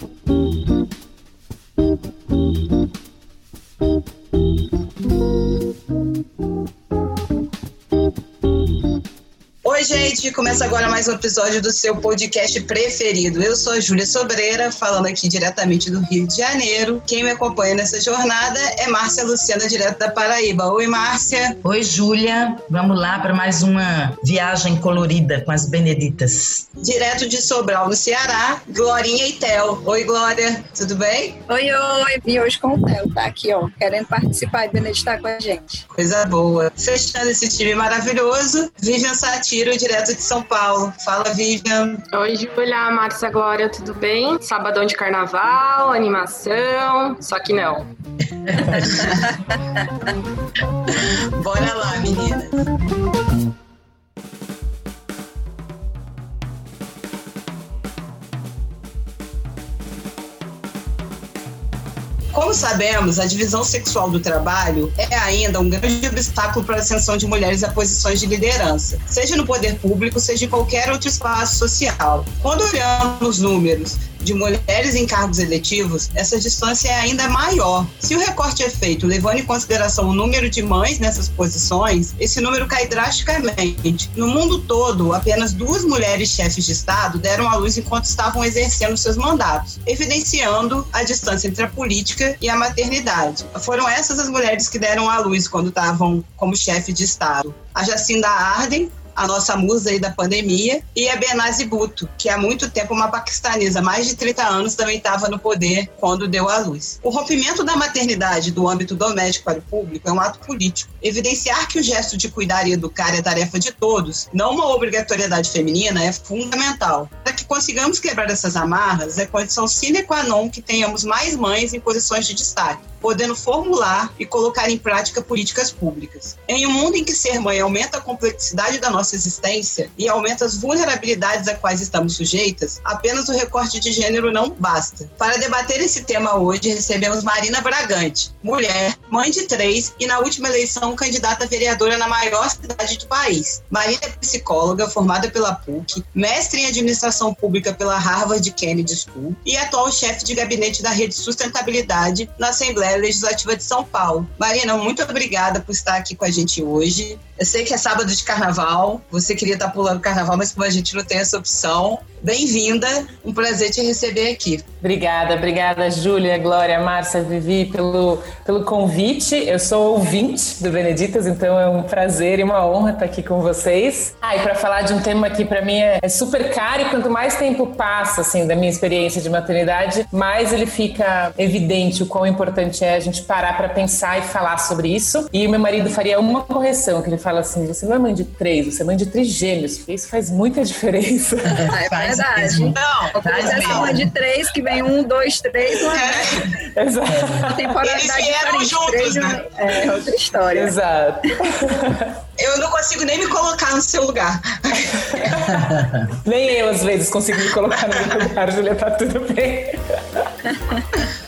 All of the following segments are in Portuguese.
thank you Começa agora mais um episódio do seu podcast preferido. Eu sou a Júlia Sobreira, falando aqui diretamente do Rio de Janeiro. Quem me acompanha nessa jornada é Márcia Luciana, direto da Paraíba. Oi, Márcia. Oi, Júlia. Vamos lá para mais uma viagem colorida com as Beneditas. Direto de Sobral, no Ceará, Glorinha e Tel. Oi, Glória, tudo bem? Oi, oi. Vim hoje com o Tel, tá aqui, ó, querendo participar e Beneditar com a gente. Coisa boa. Fechando esse time maravilhoso, Vivian Satiro, direto de São Paulo. Fala, Vivian. Oi, Júlia, Márcia Glória, tudo bem? Sabadão de carnaval, animação, só que não. Bora lá, meninas. Como sabemos, a divisão sexual do trabalho é ainda um grande obstáculo para a ascensão de mulheres a posições de liderança, seja no poder público, seja em qualquer outro espaço social. Quando olhamos números de mulheres em cargos eletivos, essa distância é ainda maior. Se o recorte é feito levando em consideração o número de mães nessas posições, esse número cai drasticamente. No mundo todo, apenas duas mulheres chefes de Estado deram à luz enquanto estavam exercendo seus mandatos, evidenciando a distância entre a política e a maternidade. Foram essas as mulheres que deram à luz quando estavam como chefe de Estado. A Jacinda Arden, a nossa musa aí da pandemia, e a Benazir Bhutto, que há muito tempo uma paquistanesa, mais de 30 anos, também estava no poder quando deu à luz. O rompimento da maternidade do âmbito doméstico para o público é um ato político. Evidenciar que o gesto de cuidar e educar é tarefa de todos, não uma obrigatoriedade feminina, é fundamental. Para que consigamos quebrar essas amarras, é condição sine qua non que tenhamos mais mães em posições de destaque podendo formular e colocar em prática políticas públicas. Em um mundo em que ser mãe aumenta a complexidade da nossa existência e aumenta as vulnerabilidades a quais estamos sujeitas, apenas o recorte de gênero não basta. Para debater esse tema hoje, recebemos Marina Bragante, mulher, mãe de três e na última eleição candidata a vereadora na maior cidade do país. Marina é psicóloga formada pela PUC, mestre em administração pública pela Harvard Kennedy School e atual chefe de gabinete da Rede Sustentabilidade na Assembleia Legislativa de São Paulo. Marina, muito obrigada por estar aqui com a gente hoje. Eu sei que é sábado de carnaval, você queria estar pulando carnaval, mas como a gente não tem essa opção, bem-vinda, um prazer te receber aqui. Obrigada, obrigada, Júlia, Glória, Márcia, Vivi, pelo, pelo convite. Eu sou ouvinte do Beneditas, então é um prazer e uma honra estar aqui com vocês. Ah, e para falar de um tema que para mim é, é, super caro e quanto mais tempo passa, assim, da minha experiência de maternidade, mais ele fica evidente o quão importante é a gente parar para pensar e falar sobre isso. E o meu marido faria uma correção, que ele fala assim: você não é mãe de três, você é mãe de trigêmeos, porque isso faz muita diferença. É verdade. Não, mas essa mãe de três que vem um, dois, três, não é. é. Exato. Eles juntos, três, né? É outra história. Exato. Eu não consigo nem me colocar no seu lugar. nem eu, às vezes, consigo me colocar no meu lugar, Julia, tá tudo bem.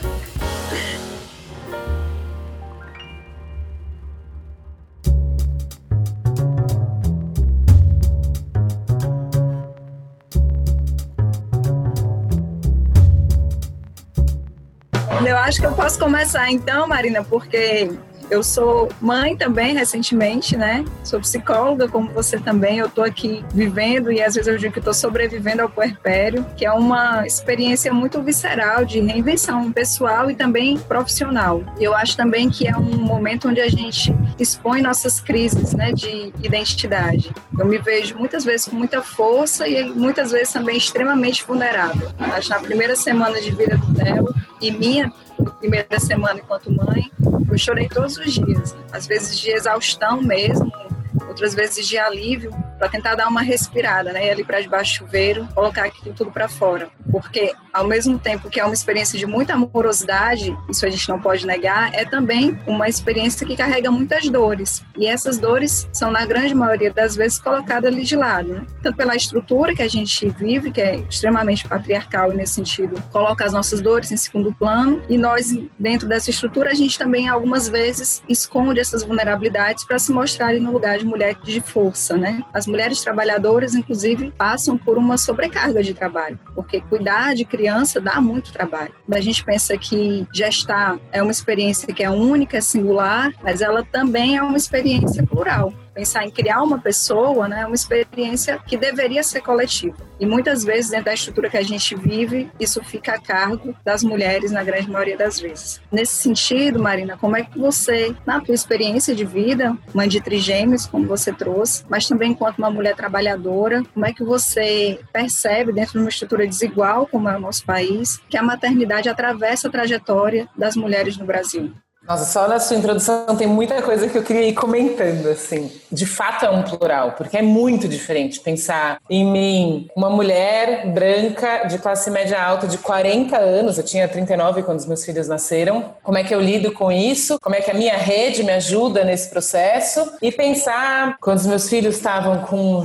Eu acho que eu posso começar então, Marina, porque eu sou mãe também, recentemente, né? Sou psicóloga, como você também. Eu estou aqui vivendo e às vezes eu digo que estou sobrevivendo ao puerpério, que é uma experiência muito visceral de reinvenção pessoal e também profissional. Eu acho também que é um momento onde a gente expõe nossas crises, né, de identidade. Eu me vejo muitas vezes com muita força e muitas vezes também extremamente vulnerável. Acho na primeira semana de vida dela e minha primeira semana enquanto mãe, eu chorei todos os dias, às vezes de exaustão mesmo, outras vezes de alívio, para tentar dar uma respirada, né? Ir ali para debaixo do chuveiro, colocar aquilo tudo para fora. Porque, ao mesmo tempo que é uma experiência de muita amorosidade, isso a gente não pode negar, é também uma experiência que carrega muitas dores. E essas dores são, na grande maioria das vezes, colocadas ali de lado, né? Tanto pela estrutura que a gente vive, que é extremamente patriarcal nesse sentido, coloca as nossas dores em segundo plano, e nós, dentro dessa estrutura, a gente também, algumas vezes, esconde essas vulnerabilidades para se mostrar no lugar de mulher de força, né? As mulheres trabalhadoras, inclusive, passam por uma sobrecarga de trabalho, porque cuidar de criança dá muito trabalho. A gente pensa que gestar é uma experiência que é única, singular, mas ela também é uma experiência plural pensar em criar uma pessoa, né, uma experiência que deveria ser coletiva. E muitas vezes, dentro da estrutura que a gente vive, isso fica a cargo das mulheres, na grande maioria das vezes. Nesse sentido, Marina, como é que você, na tua experiência de vida, mãe de trigêmeos, como você trouxe, mas também enquanto uma mulher trabalhadora, como é que você percebe, dentro de uma estrutura desigual, como é o nosso país, que a maternidade atravessa a trajetória das mulheres no Brasil? Nossa, só na sua introdução tem muita coisa que eu queria ir comentando, assim. De fato é um plural, porque é muito diferente pensar em mim, uma mulher branca de classe média alta de 40 anos, eu tinha 39 quando os meus filhos nasceram. Como é que eu lido com isso? Como é que a minha rede me ajuda nesse processo? E pensar quando os meus filhos estavam com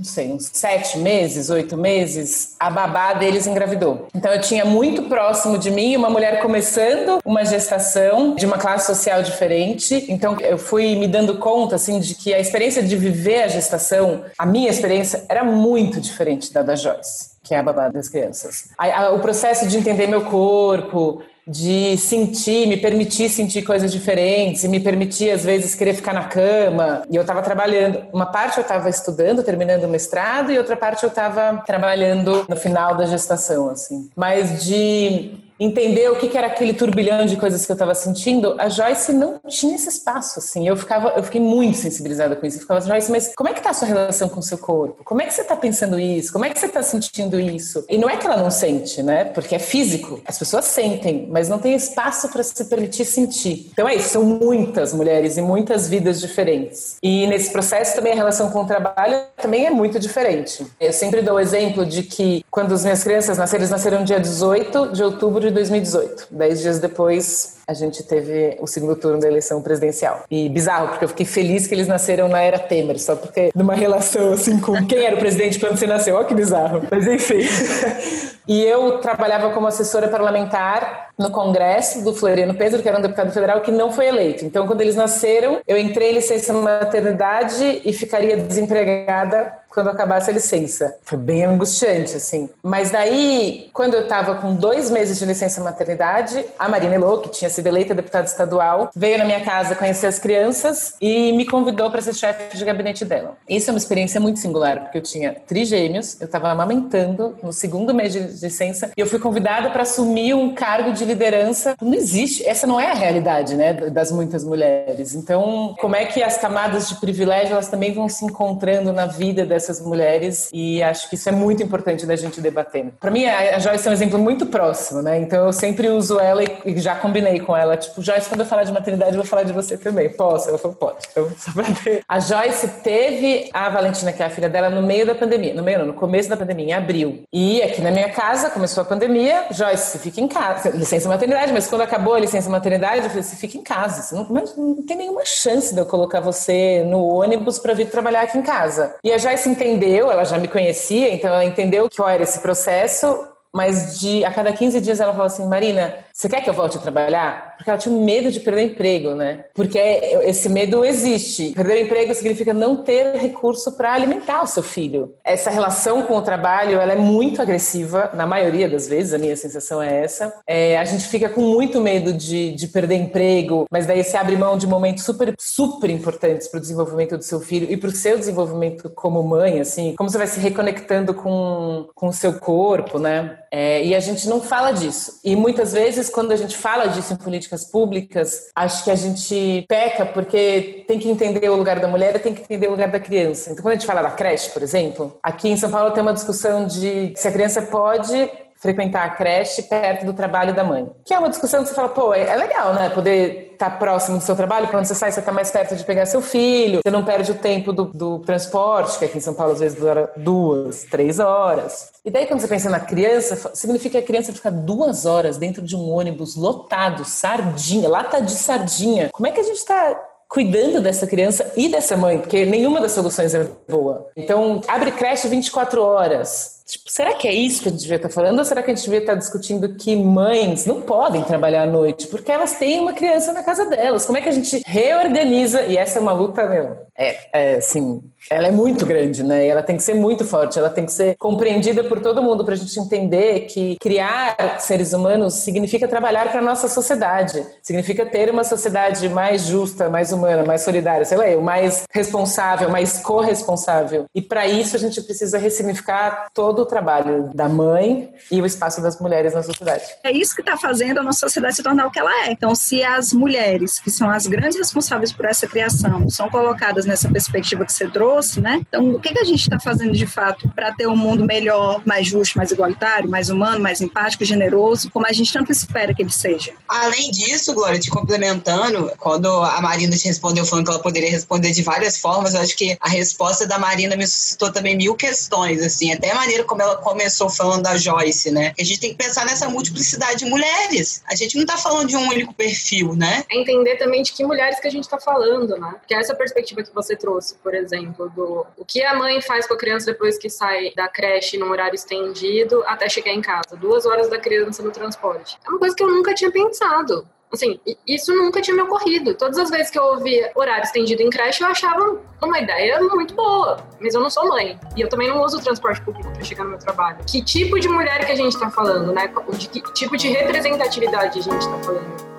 não sei, uns sete meses, oito meses, a babá deles engravidou. Então eu tinha muito próximo de mim uma mulher começando uma gestação de uma classe social diferente. Então eu fui me dando conta assim de que a experiência de viver a gestação, a minha experiência era muito diferente da da Joyce que é a babá das crianças. o processo de entender meu corpo, de sentir, me permitir sentir coisas diferentes, e me permitir, às vezes, querer ficar na cama. E eu estava trabalhando. Uma parte eu estava estudando, terminando o mestrado, e outra parte eu estava trabalhando no final da gestação, assim. Mas de entender o que, que era aquele turbilhão de coisas que eu estava sentindo, a Joyce não tinha esse espaço, assim. Eu ficava, eu fiquei muito sensibilizada com isso. Eu ficava, Joyce, mas como é que tá a sua relação com o seu corpo? Como é que você está pensando isso? Como é que você está sentindo isso? E não é que ela não sente, né? Porque é físico. As pessoas sentem, mas não tem espaço para se permitir sentir. Então é isso, são muitas mulheres e muitas vidas diferentes. E nesse processo também a relação com o trabalho também é muito diferente. Eu sempre dou o exemplo de que quando as minhas crianças nasceram, eles nasceram dia 18 de outubro de 2018. Dez dias depois, a gente teve o segundo turno da eleição presidencial. E bizarro, porque eu fiquei feliz que eles nasceram na era Temer, só porque numa relação assim com quem era o presidente quando você nasceu. Olha que bizarro. Mas enfim. E eu trabalhava como assessora parlamentar no Congresso do Floriano Pedro, que era um deputado federal que não foi eleito. Então, quando eles nasceram, eu entrei em licença maternidade e ficaria desempregada quando acabasse a licença. Foi bem angustiante, assim. Mas daí, quando eu estava com dois meses de licença maternidade, a Marina Elô, que tinha sido eleita deputada estadual, veio na minha casa conhecer as crianças e me convidou para ser chefe de gabinete dela. Isso é uma experiência muito singular, porque eu tinha trigêmeos, eu estava amamentando no segundo mês de licença e eu fui convidada para assumir um cargo de liderança. Não existe, essa não é a realidade, né, das muitas mulheres. Então, como é que as camadas de privilégio elas também vão se encontrando na vida dessas mulheres e acho que isso é muito importante da gente debater. Para mim, a Joyce é um exemplo muito próximo, né? Então eu sempre uso ela e já combinei com ela, tipo, Joyce, quando eu falar de maternidade, eu vou falar de você também. Posso? Ela falou, pode. Então, só pra ter. A Joyce teve a Valentina, que é a filha dela, no meio da pandemia. No meio, não, no começo da pandemia, em abril. E aqui na minha casa começou a pandemia, Joyce, fica em casa. Licença maternidade, mas quando acabou a licença maternidade, eu falei, você fica em casa. Não, mas não tem nenhuma chance de eu colocar você no ônibus para vir trabalhar aqui em casa. E a Joyce entendeu, ela já me conhecia, então ela entendeu que era esse processo, mas de a cada 15 dias ela falou assim, Marina, você quer que eu volte a trabalhar? Porque ela tinha medo de perder emprego, né? Porque esse medo existe. Perder emprego significa não ter recurso para alimentar o seu filho. Essa relação com o trabalho, ela é muito agressiva, na maioria das vezes, a minha sensação é essa. É, a gente fica com muito medo de, de perder emprego, mas daí você abre mão de momentos super, super importantes para o desenvolvimento do seu filho e para o seu desenvolvimento como mãe, assim, como você vai se reconectando com, com o seu corpo, né? É, e a gente não fala disso. E muitas vezes quando a gente fala disso em políticas públicas, acho que a gente peca porque tem que entender o lugar da mulher e tem que entender o lugar da criança. Então, quando a gente fala da creche, por exemplo, aqui em São Paulo tem uma discussão de se a criança pode frequentar a creche perto do trabalho da mãe. Que é uma discussão que você fala, pô, é, é legal, né? Poder estar tá próximo do seu trabalho, quando você sai, você está mais perto de pegar seu filho, você não perde o tempo do, do transporte, que aqui em São Paulo às vezes dura duas, três horas. E daí, quando você pensa na criança, significa que a criança fica duas horas dentro de um ônibus lotado, sardinha, lata de sardinha. Como é que a gente está cuidando dessa criança e dessa mãe, porque nenhuma das soluções é boa. Então, abre creche 24 horas Tipo, será que é isso que a gente devia estar falando? Ou será que a gente devia estar discutindo que mães não podem trabalhar à noite porque elas têm uma criança na casa delas? Como é que a gente reorganiza? E essa é uma luta, meu, é, é assim, ela é muito grande, né? E ela tem que ser muito forte, ela tem que ser compreendida por todo mundo para a gente entender que criar seres humanos significa trabalhar para a nossa sociedade, significa ter uma sociedade mais justa, mais humana, mais solidária, sei lá, mais responsável, mais corresponsável. E para isso a gente precisa ressignificar todo o trabalho da mãe e o espaço das mulheres na sociedade. É isso que está fazendo a nossa sociedade se tornar o que ela é. Então, se as mulheres, que são as grandes responsáveis por essa criação, são colocadas nessa perspectiva que você trouxe, né? Então, o que, que a gente está fazendo de fato para ter um mundo melhor, mais justo, mais igualitário, mais humano, mais empático, generoso, como a gente tanto espera que ele seja? Além disso, Glória, te complementando, quando a Marina te respondeu falando que ela poderia responder de várias formas, eu acho que a resposta da Marina me suscitou também mil questões, assim, até a maneira como ela começou falando da Joyce, né? A gente tem que pensar nessa multiplicidade de mulheres. A gente não está falando de um único perfil, né? É entender também de que mulheres que a gente está falando, né? Que é essa perspectiva que você trouxe, por exemplo, do o que a mãe faz com a criança depois que sai da creche num horário estendido até chegar em casa, duas horas da criança no transporte. É uma coisa que eu nunca tinha pensado. Assim, isso nunca tinha me ocorrido. Todas as vezes que eu ouvia horário estendido em creche, eu achava uma ideia muito boa. Mas eu não sou mãe. E eu também não uso o transporte público para chegar no meu trabalho. Que tipo de mulher que a gente está falando, né? De que tipo de representatividade a gente está falando?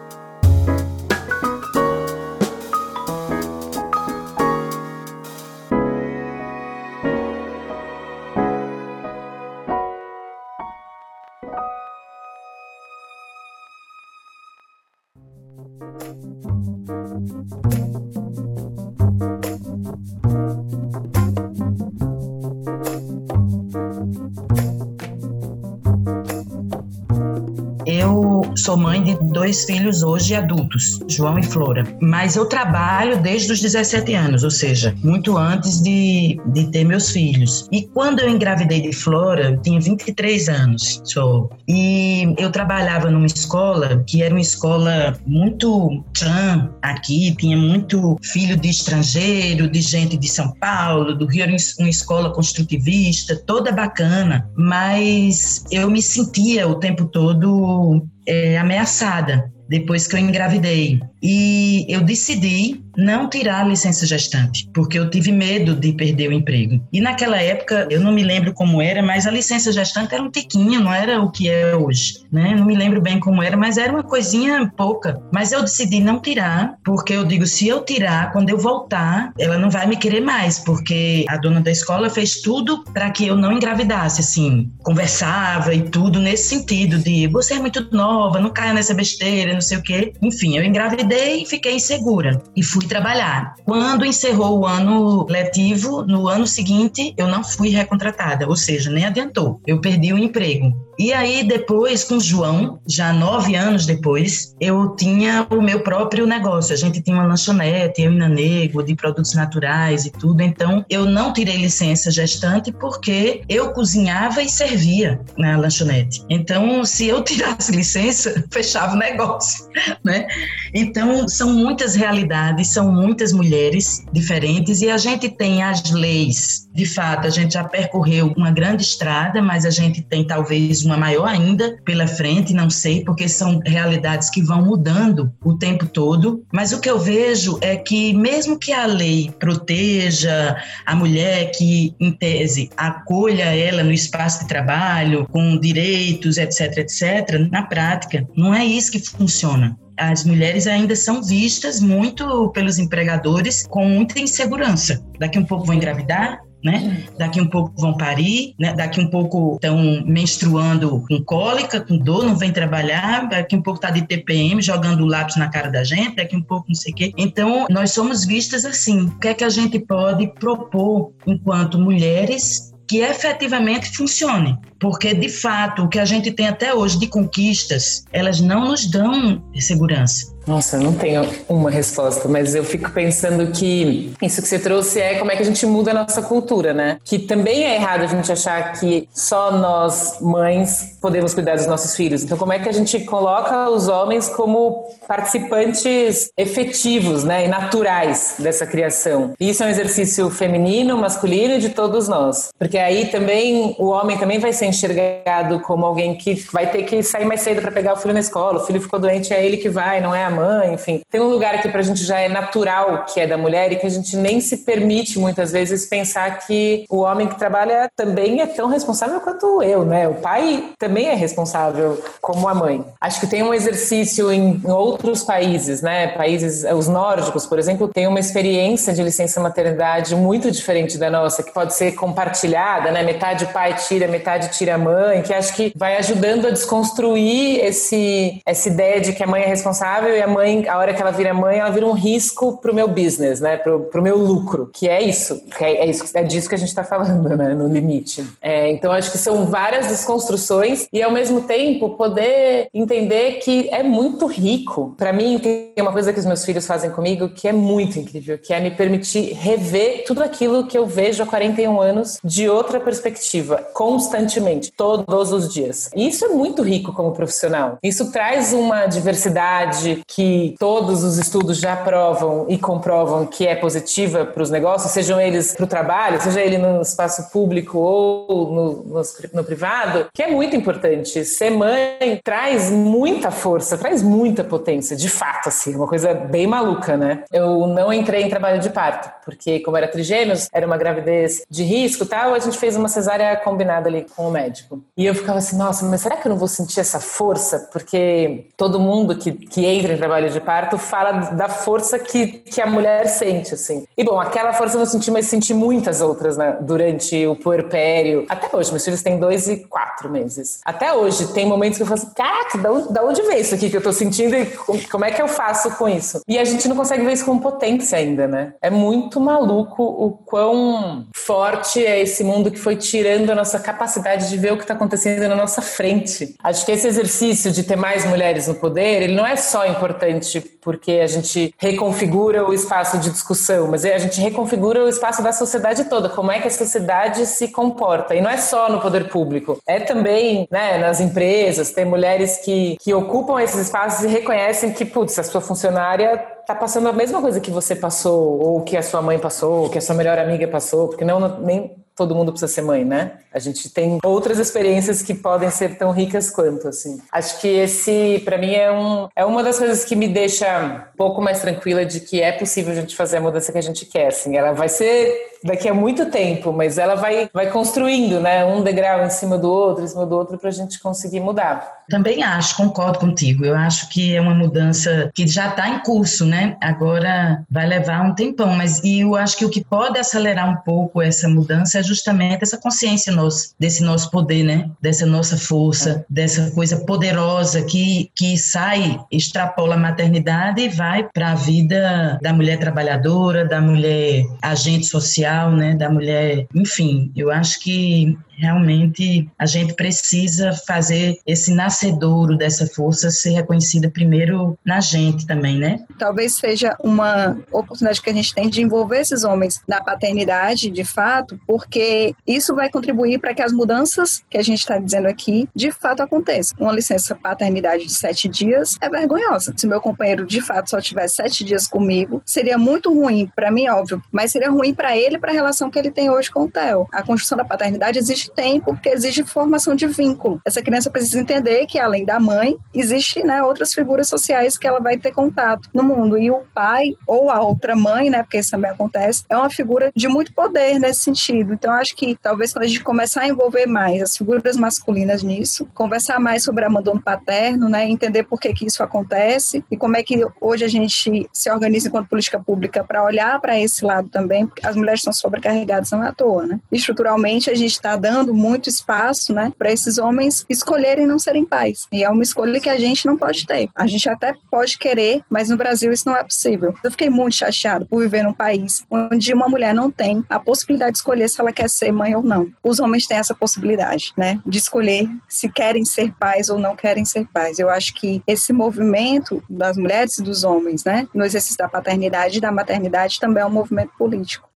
Sou mãe de dois filhos hoje adultos, João e Flora. Mas eu trabalho desde os 17 anos, ou seja, muito antes de, de ter meus filhos. E quando eu engravidei de Flora, eu tinha 23 anos, sou. E eu trabalhava numa escola que era uma escola muito tchan aqui, tinha muito filho de estrangeiro, de gente de São Paulo, do Rio, uma escola construtivista, toda bacana, mas eu me sentia o tempo todo é, ameaçada depois que eu engravidei. E eu decidi não tirar a licença gestante, porque eu tive medo de perder o emprego. E naquela época, eu não me lembro como era, mas a licença gestante era um tiquinho, não era o que é hoje, né? Não me lembro bem como era, mas era uma coisinha pouca. Mas eu decidi não tirar, porque eu digo, se eu tirar, quando eu voltar, ela não vai me querer mais, porque a dona da escola fez tudo para que eu não engravidasse, assim, conversava e tudo nesse sentido de você é muito nova, não caia nessa besteira, não sei o quê. Enfim, eu engravidei e fiquei insegura e fui trabalhar. Quando encerrou o ano letivo, no ano seguinte eu não fui recontratada, ou seja, nem adiantou. Eu perdi o emprego. E aí, depois, com o João, já nove anos depois, eu tinha o meu próprio negócio. A gente tinha uma lanchonete, eu Nanego, de produtos naturais e tudo. Então, eu não tirei licença gestante porque eu cozinhava e servia na lanchonete. Então, se eu tirasse licença, fechava o negócio, né? Então, são muitas realidades, são muitas mulheres diferentes e a gente tem as leis. De fato, a gente já percorreu uma grande estrada, mas a gente tem talvez uma maior ainda pela frente, não sei, porque são realidades que vão mudando o tempo todo. Mas o que eu vejo é que, mesmo que a lei proteja a mulher, que em tese acolha ela no espaço de trabalho, com direitos, etc., etc., na prática, não é isso que funciona as mulheres ainda são vistas muito pelos empregadores com muita insegurança. Daqui um pouco vão engravidar, né? Daqui um pouco vão parir, né? Daqui um pouco estão menstruando com cólica, com dor, não vem trabalhar, daqui um pouco está de TPM, jogando lápis na cara da gente, daqui um pouco não sei o quê. Então, nós somos vistas assim. O que é que a gente pode propor enquanto mulheres que efetivamente funcione. Porque de fato o que a gente tem até hoje de conquistas, elas não nos dão segurança. Nossa, eu não tenho uma resposta, mas eu fico pensando que isso que você trouxe é como é que a gente muda a nossa cultura, né? Que também é errado a gente achar que só nós, mães, podemos cuidar dos nossos filhos. Então, como é que a gente coloca os homens como participantes efetivos, né, e naturais dessa criação? Isso é um exercício feminino, masculino e de todos nós. Porque aí também o homem também vai ser enxergado como alguém que vai ter que sair mais cedo para pegar o filho na escola. O filho ficou doente, é ele que vai, não é a mãe, enfim. Tem um lugar aqui pra gente já é natural, que é da mulher, e que a gente nem se permite muitas vezes pensar que o homem que trabalha também é tão responsável quanto eu, né? O pai também é responsável como a mãe. Acho que tem um exercício em outros países, né? Países, os nórdicos, por exemplo, tem uma experiência de licença maternidade muito diferente da nossa, que pode ser compartilhada, né? Metade o pai tira, metade tira a mãe, que acho que vai ajudando a desconstruir esse, essa ideia de que a mãe é responsável a mãe, a hora que ela vira mãe, ela vira um risco pro meu business, né? Pro, pro meu lucro, que é isso, que é, é, isso, é disso que a gente tá falando, né? No limite. É, então, acho que são várias desconstruções e, ao mesmo tempo, poder entender que é muito rico. Para mim, tem uma coisa que os meus filhos fazem comigo que é muito incrível, que é me permitir rever tudo aquilo que eu vejo há 41 anos de outra perspectiva, constantemente, todos os dias. E isso é muito rico como profissional. Isso traz uma diversidade que todos os estudos já provam e comprovam que é positiva para os negócios, sejam eles para o trabalho, seja ele no espaço público ou no, no, no privado, que é muito importante. Ser mãe traz muita força, traz muita potência, de fato, assim, uma coisa bem maluca, né? Eu não entrei em trabalho de parto, porque como era trigêmeos, era uma gravidez de risco tal, a gente fez uma cesárea combinada ali com o médico. E eu ficava assim, nossa, mas será que eu não vou sentir essa força? Porque todo mundo que, que entra em trabalho de parto fala da força que, que a mulher sente, assim. E bom, aquela força eu não senti, mas senti muitas outras, né? Durante o puerpério. Até hoje, meus filhos têm dois e quatro meses. Até hoje, tem momentos que eu falo assim, caraca, da onde, da onde isso aqui que eu tô sentindo e como é que eu faço com isso? E a gente não consegue ver isso como potência ainda, né? É muito maluco o quão forte é esse mundo que foi tirando a nossa capacidade de ver o que tá acontecendo na nossa frente. Acho que esse exercício de ter mais mulheres no poder, ele não é só importante porque a gente reconfigura o espaço de discussão, mas a gente reconfigura o espaço da sociedade toda, como é que a sociedade se comporta. E não é só no poder público, é também né, nas empresas, tem mulheres que, que ocupam esses espaços e reconhecem que, putz, a sua funcionária tá passando a mesma coisa que você passou, ou que a sua mãe passou, ou que a sua melhor amiga passou, porque não, nem todo mundo precisa ser mãe, né? A gente tem outras experiências que podem ser tão ricas quanto, assim. Acho que esse, para mim, é, um, é uma das coisas que me deixa um pouco mais tranquila de que é possível a gente fazer a mudança que a gente quer, assim. Ela vai ser daqui a muito tempo, mas ela vai, vai construindo, né? Um degrau em cima do outro, em cima do outro, para a gente conseguir mudar. Também acho, concordo contigo. Eu acho que é uma mudança que já está em curso, né? Agora vai levar um tempão, mas eu acho que o que pode acelerar um pouco essa mudança é justamente essa consciência nossa, desse nosso poder, né? Dessa nossa força, dessa coisa poderosa que, que sai, extrapola a maternidade e vai para a vida da mulher trabalhadora, da mulher agente social né, da mulher. Enfim, eu acho que realmente a gente precisa fazer esse nascedouro dessa força ser reconhecida primeiro na gente também, né? Talvez seja uma oportunidade que a gente tem de envolver esses homens na paternidade, de fato, porque isso vai contribuir para que as mudanças que a gente está dizendo aqui, de fato aconteçam. Uma licença paternidade de sete dias é vergonhosa. Se meu companheiro de fato só tivesse sete dias comigo, seria muito ruim para mim, óbvio, mas seria ruim para ele para a relação que ele tem hoje com o Theo. A construção da paternidade existe tempo, porque exige formação de vínculo. Essa criança precisa entender que, além da mãe, existe né, outras figuras sociais que ela vai ter contato no mundo. E o pai, ou a outra mãe, né, porque isso também acontece, é uma figura de muito poder nesse sentido. Então, acho que talvez quando a gente começar a envolver mais as figuras masculinas nisso, conversar mais sobre abandono paterno, né, entender por que, que isso acontece e como é que hoje a gente se organiza enquanto política pública para olhar para esse lado também, porque as mulheres estão sobrecarregadas não é à toa. Né? Estruturalmente, a gente está dando dando muito espaço, né, para esses homens escolherem não serem pais. E é uma escolha que a gente não pode ter. A gente até pode querer, mas no Brasil isso não é possível. Eu fiquei muito chateado por viver num país onde uma mulher não tem a possibilidade de escolher se ela quer ser mãe ou não. Os homens têm essa possibilidade, né, de escolher se querem ser pais ou não querem ser pais. Eu acho que esse movimento das mulheres e dos homens, né, no exercício da paternidade e da maternidade também é um movimento político.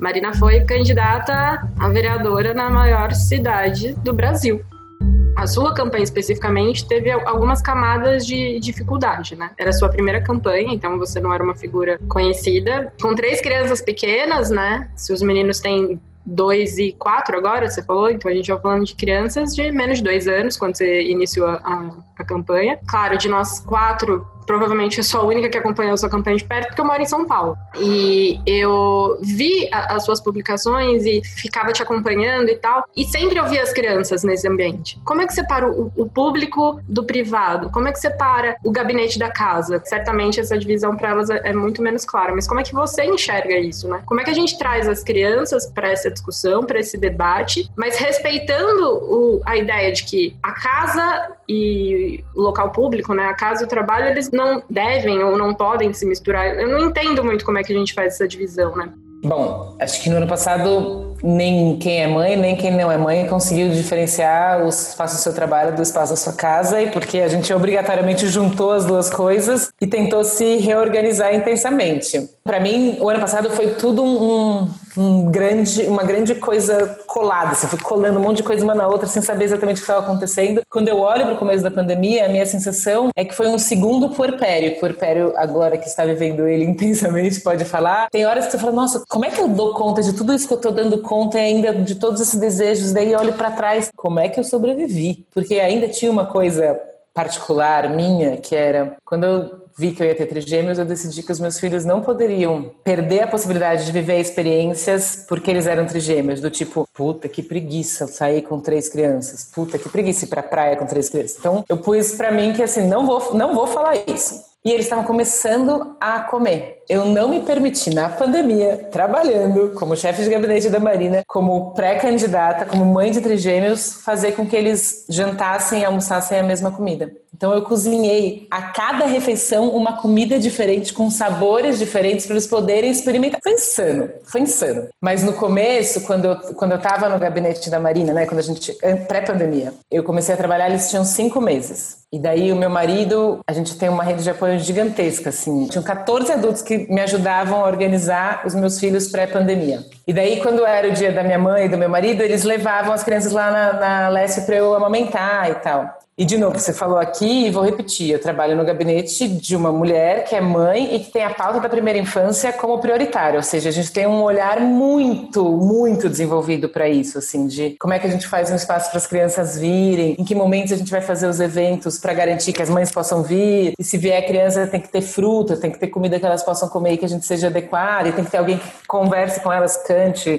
Marina foi candidata a vereadora na maior cidade do Brasil. A sua campanha especificamente teve algumas camadas de dificuldade, né? Era sua primeira campanha, então você não era uma figura conhecida. Com três crianças pequenas, né? Se os meninos têm dois e quatro agora, você falou, então a gente vai falando de crianças de menos de dois anos, quando você iniciou a, a campanha. Claro, de nós quatro, provavelmente eu sou a única que acompanhou a sua campanha de perto, porque eu moro em São Paulo. E eu vi a, as suas publicações e ficava te acompanhando e tal, e sempre eu via as crianças nesse ambiente. Como é que separa o, o público do privado? Como é que separa o gabinete da casa? Certamente essa divisão para elas é, é, muito menos clara, mas como é que você enxerga isso, né? Como é que a gente traz as crianças para essa discussão, para esse debate, mas respeitando o, a ideia de que a casa e o local público, né, a casa e o trabalho, eles não devem ou não podem se misturar. Eu não entendo muito como é que a gente faz essa divisão, né? Bom, acho que no ano passado nem quem é mãe, nem quem não é mãe conseguiu diferenciar o espaço do seu trabalho do espaço da sua casa, e porque a gente obrigatoriamente juntou as duas coisas e tentou se reorganizar intensamente. Para mim, o ano passado foi tudo um, um, grande, uma grande coisa colada. Você foi colando um monte de coisa uma na outra sem saber exatamente o que estava acontecendo. Quando eu olho para o começo da pandemia, a minha sensação é que foi um segundo puerpério. Puerpério, agora que está vivendo ele intensamente, pode falar. Tem horas que você fala, nossa, como é que eu dou conta de tudo isso que eu estou dando conta ainda de todos esses desejos? Daí olho para trás, como é que eu sobrevivi? Porque ainda tinha uma coisa particular minha, que era quando eu vi que eu ia ter trigêmeos, eu decidi que os meus filhos não poderiam perder a possibilidade de viver experiências porque eles eram trigêmeos, do tipo, puta que preguiça sair com três crianças, puta que preguiça ir pra praia com três crianças. Então, eu pus para mim que assim, não vou, não vou falar isso. E eles estavam começando a comer. Eu não me permiti, na pandemia, trabalhando como chefe de gabinete da Marina, como pré-candidata, como mãe de trigêmeos, fazer com que eles jantassem e almoçassem a mesma comida. Então eu cozinhei a cada refeição uma comida diferente, com sabores diferentes, para eles poderem experimentar. Foi insano, foi insano. Mas no começo, quando eu, quando eu tava no gabinete da Marina, né, quando a gente, pré-pandemia, eu comecei a trabalhar, eles tinham cinco meses. E daí o meu marido, a gente tem uma rede de apoio gigantesca, assim. Tinham 14 adultos que me ajudavam a organizar os meus filhos pré-pandemia. E daí, quando era o dia da minha mãe e do meu marido, eles levavam as crianças lá na, na Leste para eu amamentar e tal. E de novo, você falou aqui e vou repetir: eu trabalho no gabinete de uma mulher que é mãe e que tem a pauta da primeira infância como prioritária, ou seja, a gente tem um olhar muito, muito desenvolvido para isso, assim, de como é que a gente faz um espaço para as crianças virem, em que momentos a gente vai fazer os eventos para garantir que as mães possam vir, e se vier criança tem que ter fruta, tem que ter comida que elas possam comer e que a gente seja adequado, e tem que ter alguém que converse com elas,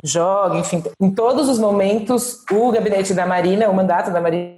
jogue, enfim. Em todos os momentos, o gabinete da Marina, o mandato da Marina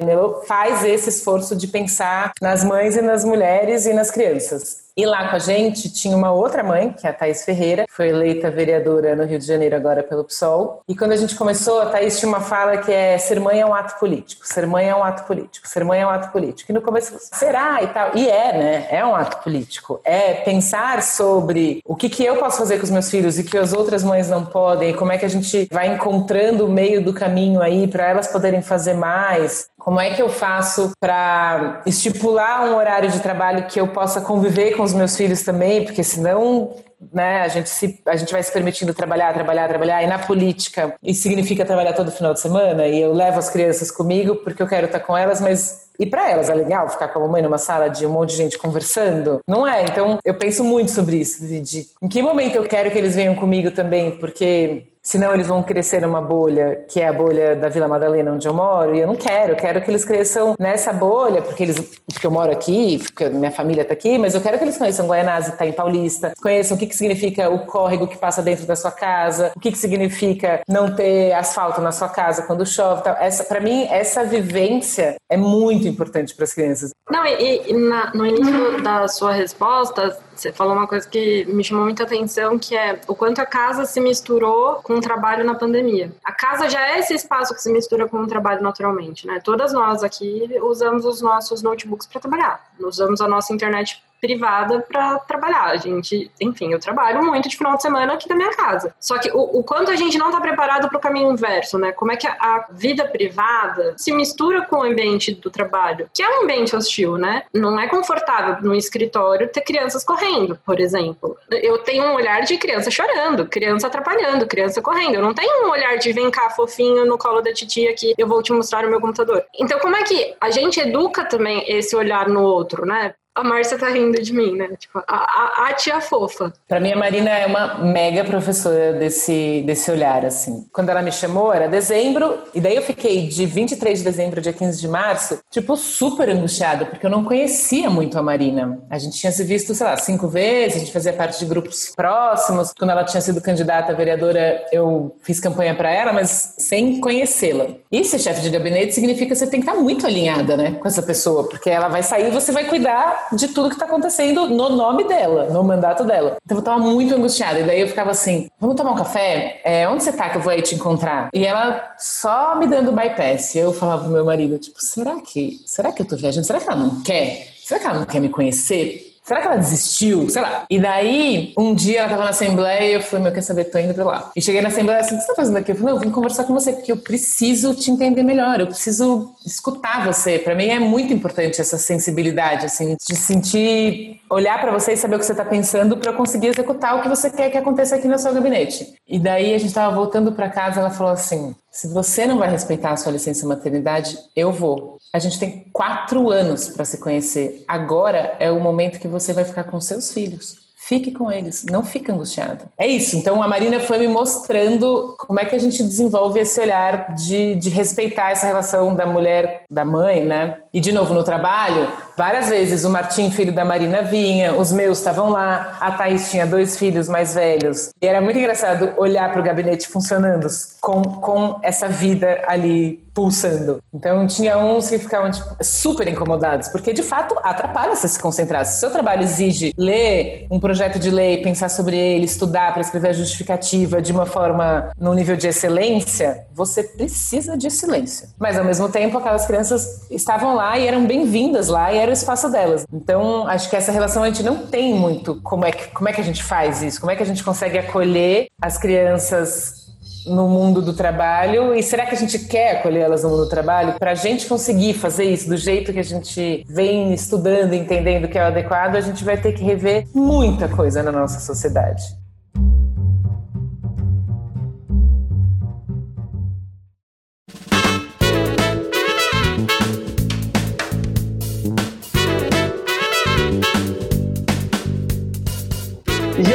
faz esse esforço de pensar nas mães e nas mulheres e nas crianças. E lá com a gente tinha uma outra mãe, que é a Thais Ferreira, foi eleita vereadora no Rio de Janeiro agora pelo PSOL. E quando a gente começou, a Thais tinha uma fala que é ser mãe é um ato político, ser mãe é um ato político, ser mãe é um ato político. E no começo, será e tal. E é, né? É um ato político. É pensar sobre o que, que eu posso fazer com os meus filhos e que as outras mães não podem, e como é que a gente vai encontrando o meio do caminho aí para elas poderem fazer mais. Como é que eu faço para estipular um horário de trabalho que eu possa conviver com os meus filhos também? Porque senão né, a gente, se, a gente vai se permitindo trabalhar, trabalhar, trabalhar, e na política isso significa trabalhar todo final de semana, e eu levo as crianças comigo porque eu quero estar com elas, mas e para elas é legal ficar com a mamãe numa sala de um monte de gente conversando? Não é? Então eu penso muito sobre isso, de, de em que momento eu quero que eles venham comigo também, porque senão eles vão crescer numa bolha, que é a bolha da Vila Madalena, onde eu moro, e eu não quero, eu quero que eles cresçam nessa bolha, porque eles, porque eu moro aqui, porque minha família está aqui, mas eu quero que eles conheçam Guaianazes, tá em Paulista, conheçam o que, que significa o córrego que passa dentro da sua casa, o que, que significa não ter asfalto na sua casa quando chove, tal. Essa, para mim, essa vivência é muito importante para as crianças. Não, e, e na, no início da sua resposta, você falou uma coisa que me chamou muita atenção, que é o quanto a casa se misturou com o trabalho na pandemia. A casa já é esse espaço que se mistura com o trabalho naturalmente, né? Todas nós aqui usamos os nossos notebooks para trabalhar, usamos a nossa internet privada para trabalhar. A gente, enfim, eu trabalho muito de final de semana aqui da minha casa. Só que o, o quanto a gente não está preparado para o caminho inverso, né? Como é que a, a, vida privada se mistura com o ambiente do trabalho, que é um ambiente hostil, né? Não é confortável no escritório ter crianças correndo, por exemplo. Eu tenho um olhar de criança chorando, criança atrapalhando, criança correndo. Eu não tenho um olhar de vem cá, fofinho, no colo da titia aqui, eu vou te mostrar o meu computador. Então, como é que a gente educa também esse olhar no outro, né? A Márcia tá rindo de mim, né? Tipo, a, a, a, tia fofa. Pra mim, a Marina é uma mega professora desse, desse olhar, assim. Quando ela me chamou, era dezembro, e daí eu fiquei de 23 de dezembro a dia 15 de março, tipo, super angustiada, porque eu não conhecia muito a Marina. A gente tinha se visto, sei lá, cinco vezes, a gente fazia parte de grupos próximos. Quando ela tinha sido candidata a vereadora, eu fiz campanha para ela, mas sem conhecê-la. E ser chefe de gabinete significa que você tem que estar muito alinhada, né, com essa pessoa, porque ela vai sair e você vai cuidar de tudo que tá acontecendo no nome dela, no mandato dela. Então eu tava muito angustiada. E daí eu ficava assim: vamos tomar um café? É, onde você tá que eu vou aí te encontrar? E ela só me dando bypass. Eu falava pro meu marido: tipo, será que, será que eu tô viajando? Será que ela não quer? Será que ela não quer me conhecer? Será que ela desistiu? Sei lá. E daí, um dia ela tava na Assembleia e eu falei, meu, quer saber? Tô indo pra lá. E cheguei na Assembleia assim, o que você tá fazendo aqui? Eu falei, não, eu vim conversar com você, porque eu preciso te entender melhor, eu preciso escutar você. Para mim é muito importante essa sensibilidade, assim, de sentir, olhar para você e saber o que você tá pensando para conseguir executar o que você quer que aconteça aqui no seu gabinete. E daí a gente tava voltando para casa, ela falou assim, se você não vai respeitar a sua licença maternidade, eu vou. A gente tem quatro anos para se conhecer. Agora é o momento que você vai ficar com seus filhos. Fique com eles, não fique angustiado. É isso. Então a Marina foi me mostrando como é que a gente desenvolve esse olhar de, de respeitar essa relação da mulher, da mãe, né? E de novo no trabalho, várias vezes o Martim, filho da Marina, vinha, os meus estavam lá, a Thaís tinha dois filhos mais velhos. E era muito engraçado olhar para o gabinete funcionando com, com essa vida ali pulsando. Então tinha uns que ficavam tipo, super incomodados, porque de fato atrapalha você se concentrar. Se o seu trabalho exige ler um projeto de lei, pensar sobre ele, estudar para escrever a justificativa de uma forma no nível de excelência, você precisa de silêncio. Mas ao mesmo tempo aquelas crianças estavam lá e eram bem-vindas lá e era o espaço delas. Então acho que essa relação a gente não tem muito como é que, como é que a gente faz isso, como é que a gente consegue acolher as crianças no mundo do trabalho e será que a gente quer acolher elas no mundo do trabalho? Para a gente conseguir fazer isso do jeito que a gente vem estudando, entendendo que é o adequado, a gente vai ter que rever muita coisa na nossa sociedade.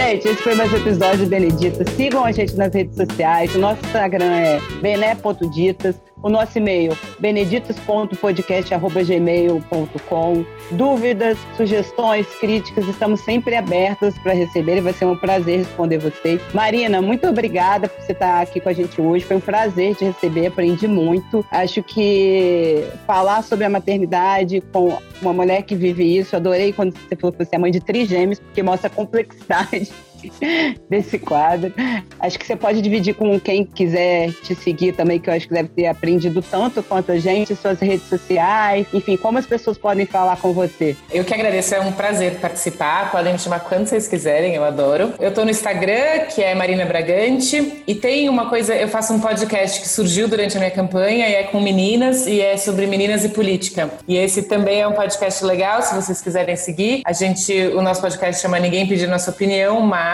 Gente, esse foi mais um episódio do Benedita. Sigam a gente nas redes sociais. O nosso Instagram é bené.ditas. O nosso e-mail, beneditos.podcast.gmail.com. Dúvidas, sugestões, críticas, estamos sempre abertas para receber e vai ser um prazer responder vocês. Marina, muito obrigada por você estar aqui com a gente hoje. Foi um prazer te receber, aprendi muito. Acho que falar sobre a maternidade com uma mulher que vive isso, adorei quando você falou que você é mãe de trigêmeos, porque mostra a complexidade desse quadro. Acho que você pode dividir com quem quiser te seguir também, que eu acho que deve ter aprendido tanto quanto a gente, suas redes sociais, enfim, como as pessoas podem falar com você. Eu que agradeço, é um prazer participar. Podem me chamar quando vocês quiserem, eu adoro. Eu tô no Instagram, que é Marina Bragante, e tem uma coisa, eu faço um podcast que surgiu durante a minha campanha e é com meninas e é sobre meninas e política. E esse também é um podcast legal, se vocês quiserem seguir. A gente, o nosso podcast chama Ninguém Pediu Nossa Opinião, mas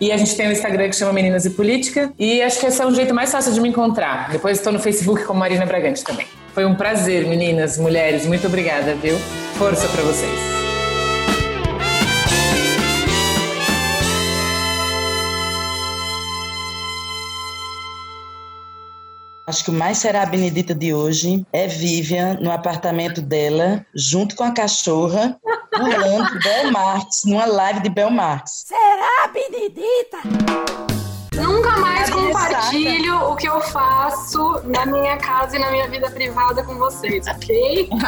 E a gente tem o Instagram que chama Meninas e Política. E acho que esse é um jeito mais fácil de me encontrar. Depois estou no Facebook com Marina Bragante também. Foi um prazer, meninas, mulheres. Muito obrigada, viu? Força para vocês. Acho que o mais será a Benedita de hoje é Vivian no apartamento dela, junto com a cachorra, pulando Bel Marx, numa live de Bel Marx. Será, Benedita? Nunca mais compartilho o que eu faço na minha casa e na minha vida privada com vocês, ok?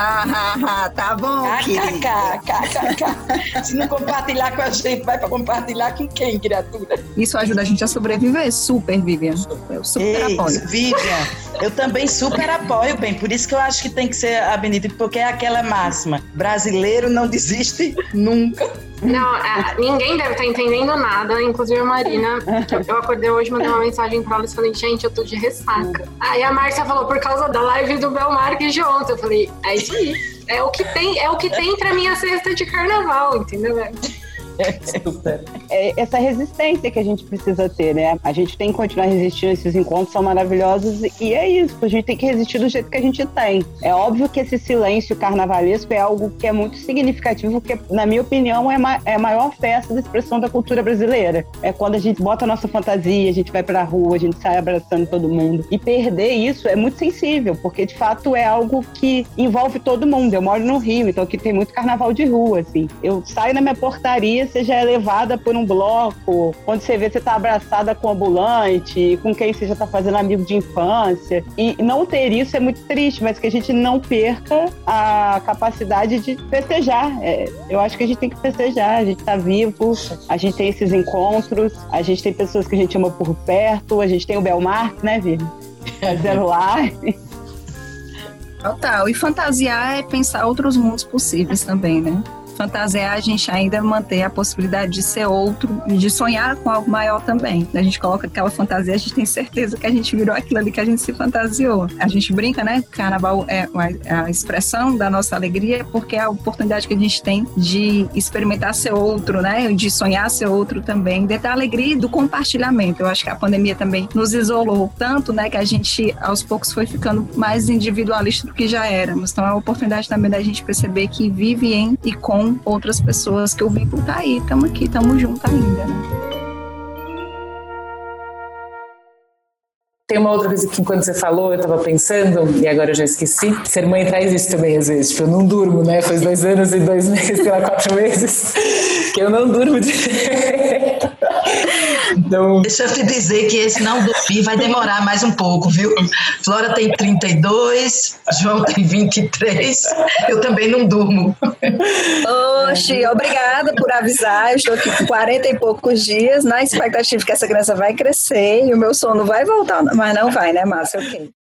tá bom, KKK, Se não compartilhar com a gente, vai pra compartilhar com quem, criatura? Isso ajuda a gente a sobreviver, super, Vivian. Eu super Ei, apoio. Vivian, eu também super apoio, bem. Por isso que eu acho que tem que ser a Benedita, porque é aquela máxima. Brasileiro não desiste nunca. Não, é, ninguém deve estar entendendo nada, inclusive a Marina. Eu acordei hoje, mandei uma mensagem pra ela e falei, gente, eu tô de ressaca. Aí a Márcia falou, por causa da live do Belmarque de ontem. Eu falei, é isso aí. É o que tem, é o que tem pra minha cesta de carnaval, entendeu? É essa resistência que a gente precisa ter, né? A gente tem que continuar resistindo, esses encontros são maravilhosos e é isso, a gente tem que resistir do jeito que a gente tem. É óbvio que esse silêncio carnavalesco é algo que é muito significativo, que, na minha opinião, é, ma é a maior festa da expressão da cultura brasileira. É quando a gente bota a nossa fantasia, a gente vai pra rua, a gente sai abraçando todo mundo. E perder isso é muito sensível, porque de fato é algo que envolve todo mundo. Eu moro no Rio, então aqui tem muito carnaval de rua, assim. Eu saio na minha portaria, seja é levada por um bloco, onde você vê você tá abraçada com ambulante, com quem você já tá fazendo amigo de infância. E não ter isso é muito triste, mas que a gente não perca a capacidade de festejar. É, eu acho que a gente tem que festejar, a gente tá vivo, a gente tem esses encontros, a gente tem pessoas que a gente ama por perto, a gente tem o Belmar, né, Vivi? Fazendo live. Total. E fantasiar é pensar outros mundos possíveis também, né? Fantasiar, a gente ainda manter a possibilidade de ser outro, de sonhar com algo maior também. A gente coloca aquela fantasia, a gente tem certeza que a gente virou aquilo ali que a gente se fantasiou. A gente brinca, né? Carnaval é a expressão da nossa alegria porque é a oportunidade que a gente tem de experimentar ser outro, né? De sonhar ser outro também, de dar alegria e do compartilhamento. Eu acho que a pandemia também nos isolou tanto, né? Que a gente aos poucos foi ficando mais individualista do que já éramos. Então é a oportunidade também da gente perceber que vive em e com outras pessoas que o vínculo tá aí, estamos aqui, estamos juntos ainda, né? Tem uma outra coisa que enquanto você falou, eu estava pensando, e agora eu já esqueci. Ser mãe traz isso também, às vezes. Tipo, eu não durmo, né? Faz dois anos e dois meses, sei lá, quatro meses, que eu não durmo de Então... Deixa eu te dizer que esse não dormir vai demorar mais um pouco, viu? Flora tem 32, João tem 23, eu também não durmo. Oxi, obrigada por avisar. Eu estou aqui com 40 e poucos dias, na expectativa que essa criança vai crescer e o meu sono vai voltar, mas não vai, né, Márcia? Ok.